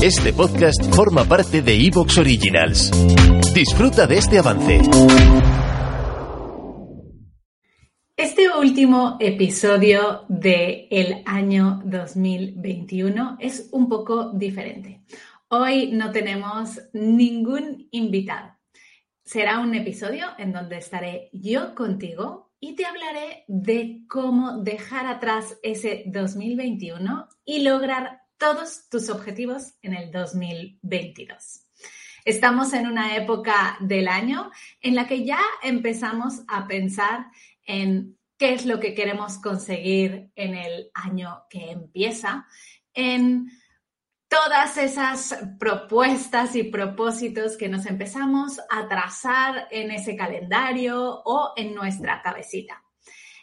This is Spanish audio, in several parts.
Este podcast forma parte de Evox Originals. Disfruta de este avance. Este último episodio del el año 2021 es un poco diferente. Hoy no tenemos ningún invitado. Será un episodio en donde estaré yo contigo y te hablaré de cómo dejar atrás ese 2021 y lograr todos tus objetivos en el 2022. Estamos en una época del año en la que ya empezamos a pensar en qué es lo que queremos conseguir en el año que empieza, en todas esas propuestas y propósitos que nos empezamos a trazar en ese calendario o en nuestra cabecita.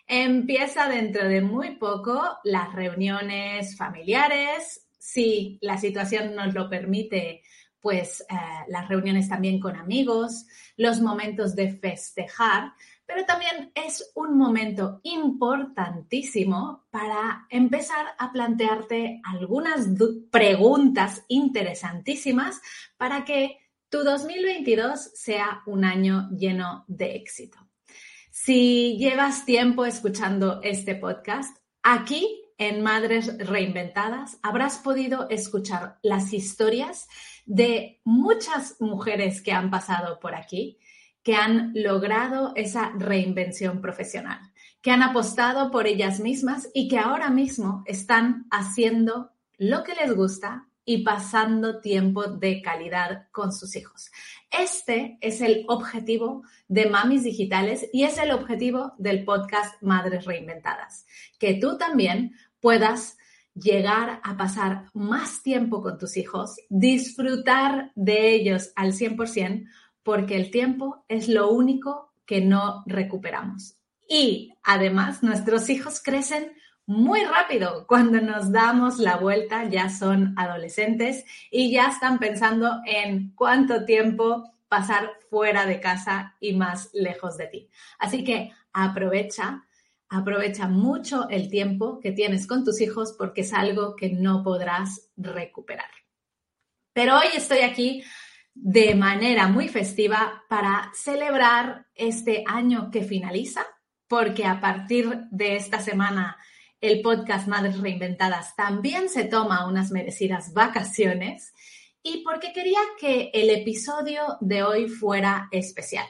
Empieza dentro de muy poco las reuniones familiares, si la situación nos lo permite, pues eh, las reuniones también con amigos, los momentos de festejar, pero también es un momento importantísimo para empezar a plantearte algunas preguntas interesantísimas para que tu 2022 sea un año lleno de éxito. Si llevas tiempo escuchando este podcast, aquí en Madres Reinventadas habrás podido escuchar las historias de muchas mujeres que han pasado por aquí, que han logrado esa reinvención profesional, que han apostado por ellas mismas y que ahora mismo están haciendo lo que les gusta y pasando tiempo de calidad con sus hijos. Este es el objetivo de Mamis Digitales y es el objetivo del podcast Madres Reinventadas, que tú también puedas llegar a pasar más tiempo con tus hijos, disfrutar de ellos al 100%, porque el tiempo es lo único que no recuperamos. Y además nuestros hijos crecen muy rápido. Cuando nos damos la vuelta ya son adolescentes y ya están pensando en cuánto tiempo pasar fuera de casa y más lejos de ti. Así que aprovecha, aprovecha mucho el tiempo que tienes con tus hijos porque es algo que no podrás recuperar. Pero hoy estoy aquí de manera muy festiva para celebrar este año que finaliza, porque a partir de esta semana el podcast Madres Reinventadas también se toma unas merecidas vacaciones y porque quería que el episodio de hoy fuera especial.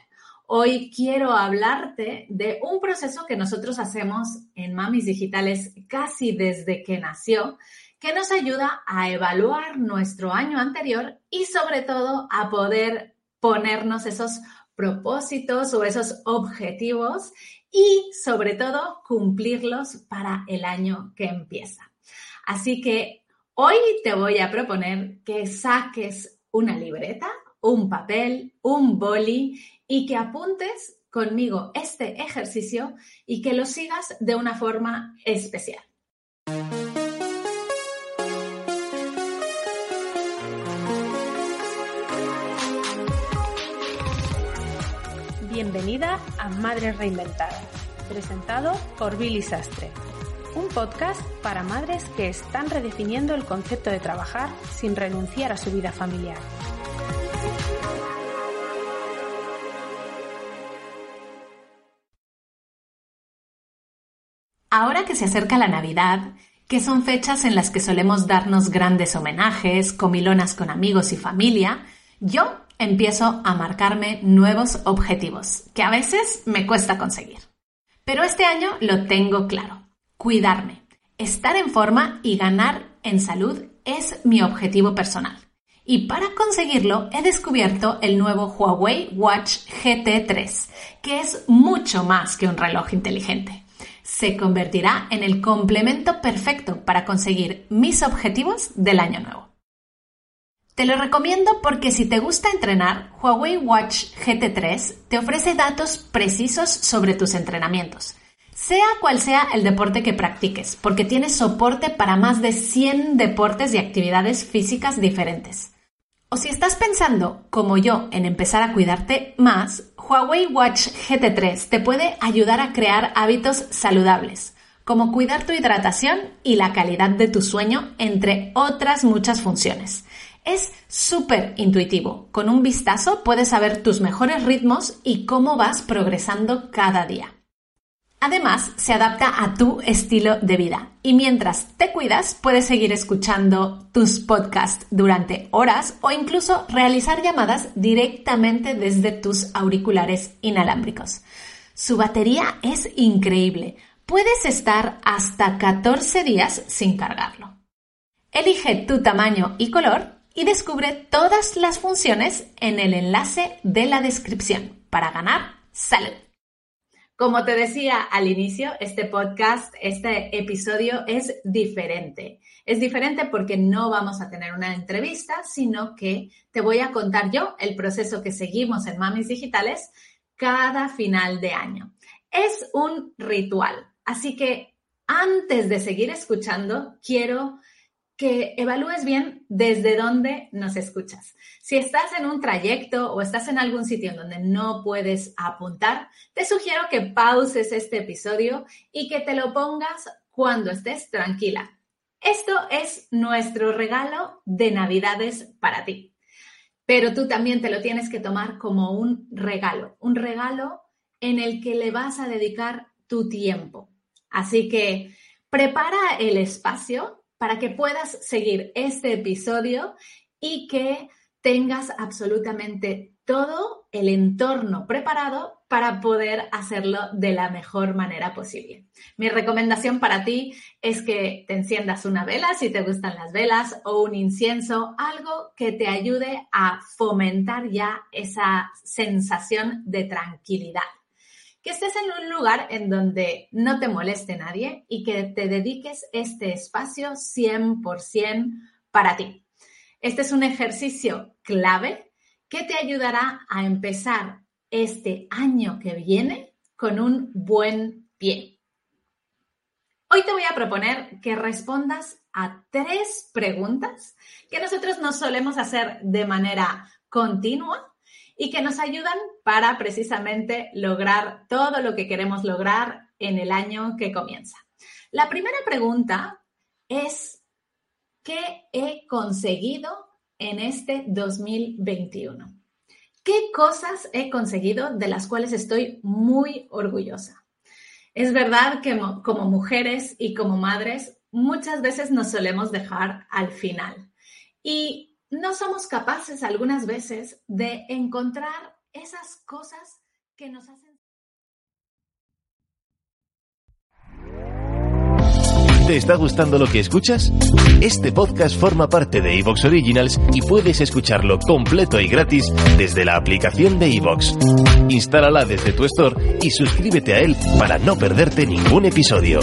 Hoy quiero hablarte de un proceso que nosotros hacemos en Mamis Digitales casi desde que nació, que nos ayuda a evaluar nuestro año anterior y sobre todo a poder ponernos esos propósitos o esos objetivos y sobre todo cumplirlos para el año que empieza. Así que hoy te voy a proponer que saques una libreta, un papel, un boli y que apuntes conmigo este ejercicio y que lo sigas de una forma especial. Bienvenida a Madres Reinventadas, presentado por Billy Sastre, un podcast para madres que están redefiniendo el concepto de trabajar sin renunciar a su vida familiar. Ahora que se acerca la Navidad, que son fechas en las que solemos darnos grandes homenajes, comilonas con amigos y familia, yo empiezo a marcarme nuevos objetivos, que a veces me cuesta conseguir. Pero este año lo tengo claro. Cuidarme, estar en forma y ganar en salud es mi objetivo personal. Y para conseguirlo he descubierto el nuevo Huawei Watch GT3, que es mucho más que un reloj inteligente. Se convertirá en el complemento perfecto para conseguir mis objetivos del año nuevo. Te lo recomiendo porque si te gusta entrenar, Huawei Watch GT3 te ofrece datos precisos sobre tus entrenamientos, sea cual sea el deporte que practiques, porque tiene soporte para más de 100 deportes y actividades físicas diferentes. O si estás pensando, como yo, en empezar a cuidarte más, Huawei Watch GT3 te puede ayudar a crear hábitos saludables, como cuidar tu hidratación y la calidad de tu sueño, entre otras muchas funciones. Es súper intuitivo. Con un vistazo puedes saber tus mejores ritmos y cómo vas progresando cada día. Además, se adapta a tu estilo de vida y mientras te cuidas puedes seguir escuchando tus podcasts durante horas o incluso realizar llamadas directamente desde tus auriculares inalámbricos. Su batería es increíble. Puedes estar hasta 14 días sin cargarlo. Elige tu tamaño y color y descubre todas las funciones en el enlace de la descripción para ganar salud. Como te decía al inicio, este podcast, este episodio es diferente. Es diferente porque no vamos a tener una entrevista, sino que te voy a contar yo el proceso que seguimos en Mamis Digitales cada final de año. Es un ritual, así que antes de seguir escuchando, quiero que evalúes bien desde dónde nos escuchas. Si estás en un trayecto o estás en algún sitio en donde no puedes apuntar, te sugiero que pauses este episodio y que te lo pongas cuando estés tranquila. Esto es nuestro regalo de Navidades para ti. Pero tú también te lo tienes que tomar como un regalo, un regalo en el que le vas a dedicar tu tiempo. Así que prepara el espacio para que puedas seguir este episodio y que tengas absolutamente todo el entorno preparado para poder hacerlo de la mejor manera posible. Mi recomendación para ti es que te enciendas una vela si te gustan las velas o un incienso, algo que te ayude a fomentar ya esa sensación de tranquilidad que estés en un lugar en donde no te moleste nadie y que te dediques este espacio 100% para ti. Este es un ejercicio clave que te ayudará a empezar este año que viene con un buen pie. Hoy te voy a proponer que respondas a tres preguntas que nosotros nos solemos hacer de manera continua y que nos ayudan para precisamente lograr todo lo que queremos lograr en el año que comienza. La primera pregunta es, ¿qué he conseguido en este 2021? ¿Qué cosas he conseguido de las cuales estoy muy orgullosa? Es verdad que como mujeres y como madres muchas veces nos solemos dejar al final. Y no somos capaces algunas veces de encontrar esas cosas que nos hacen... ¿Te está gustando lo que escuchas? Este podcast forma parte de Evox Originals y puedes escucharlo completo y gratis desde la aplicación de Evox. Instálala desde tu store y suscríbete a él para no perderte ningún episodio.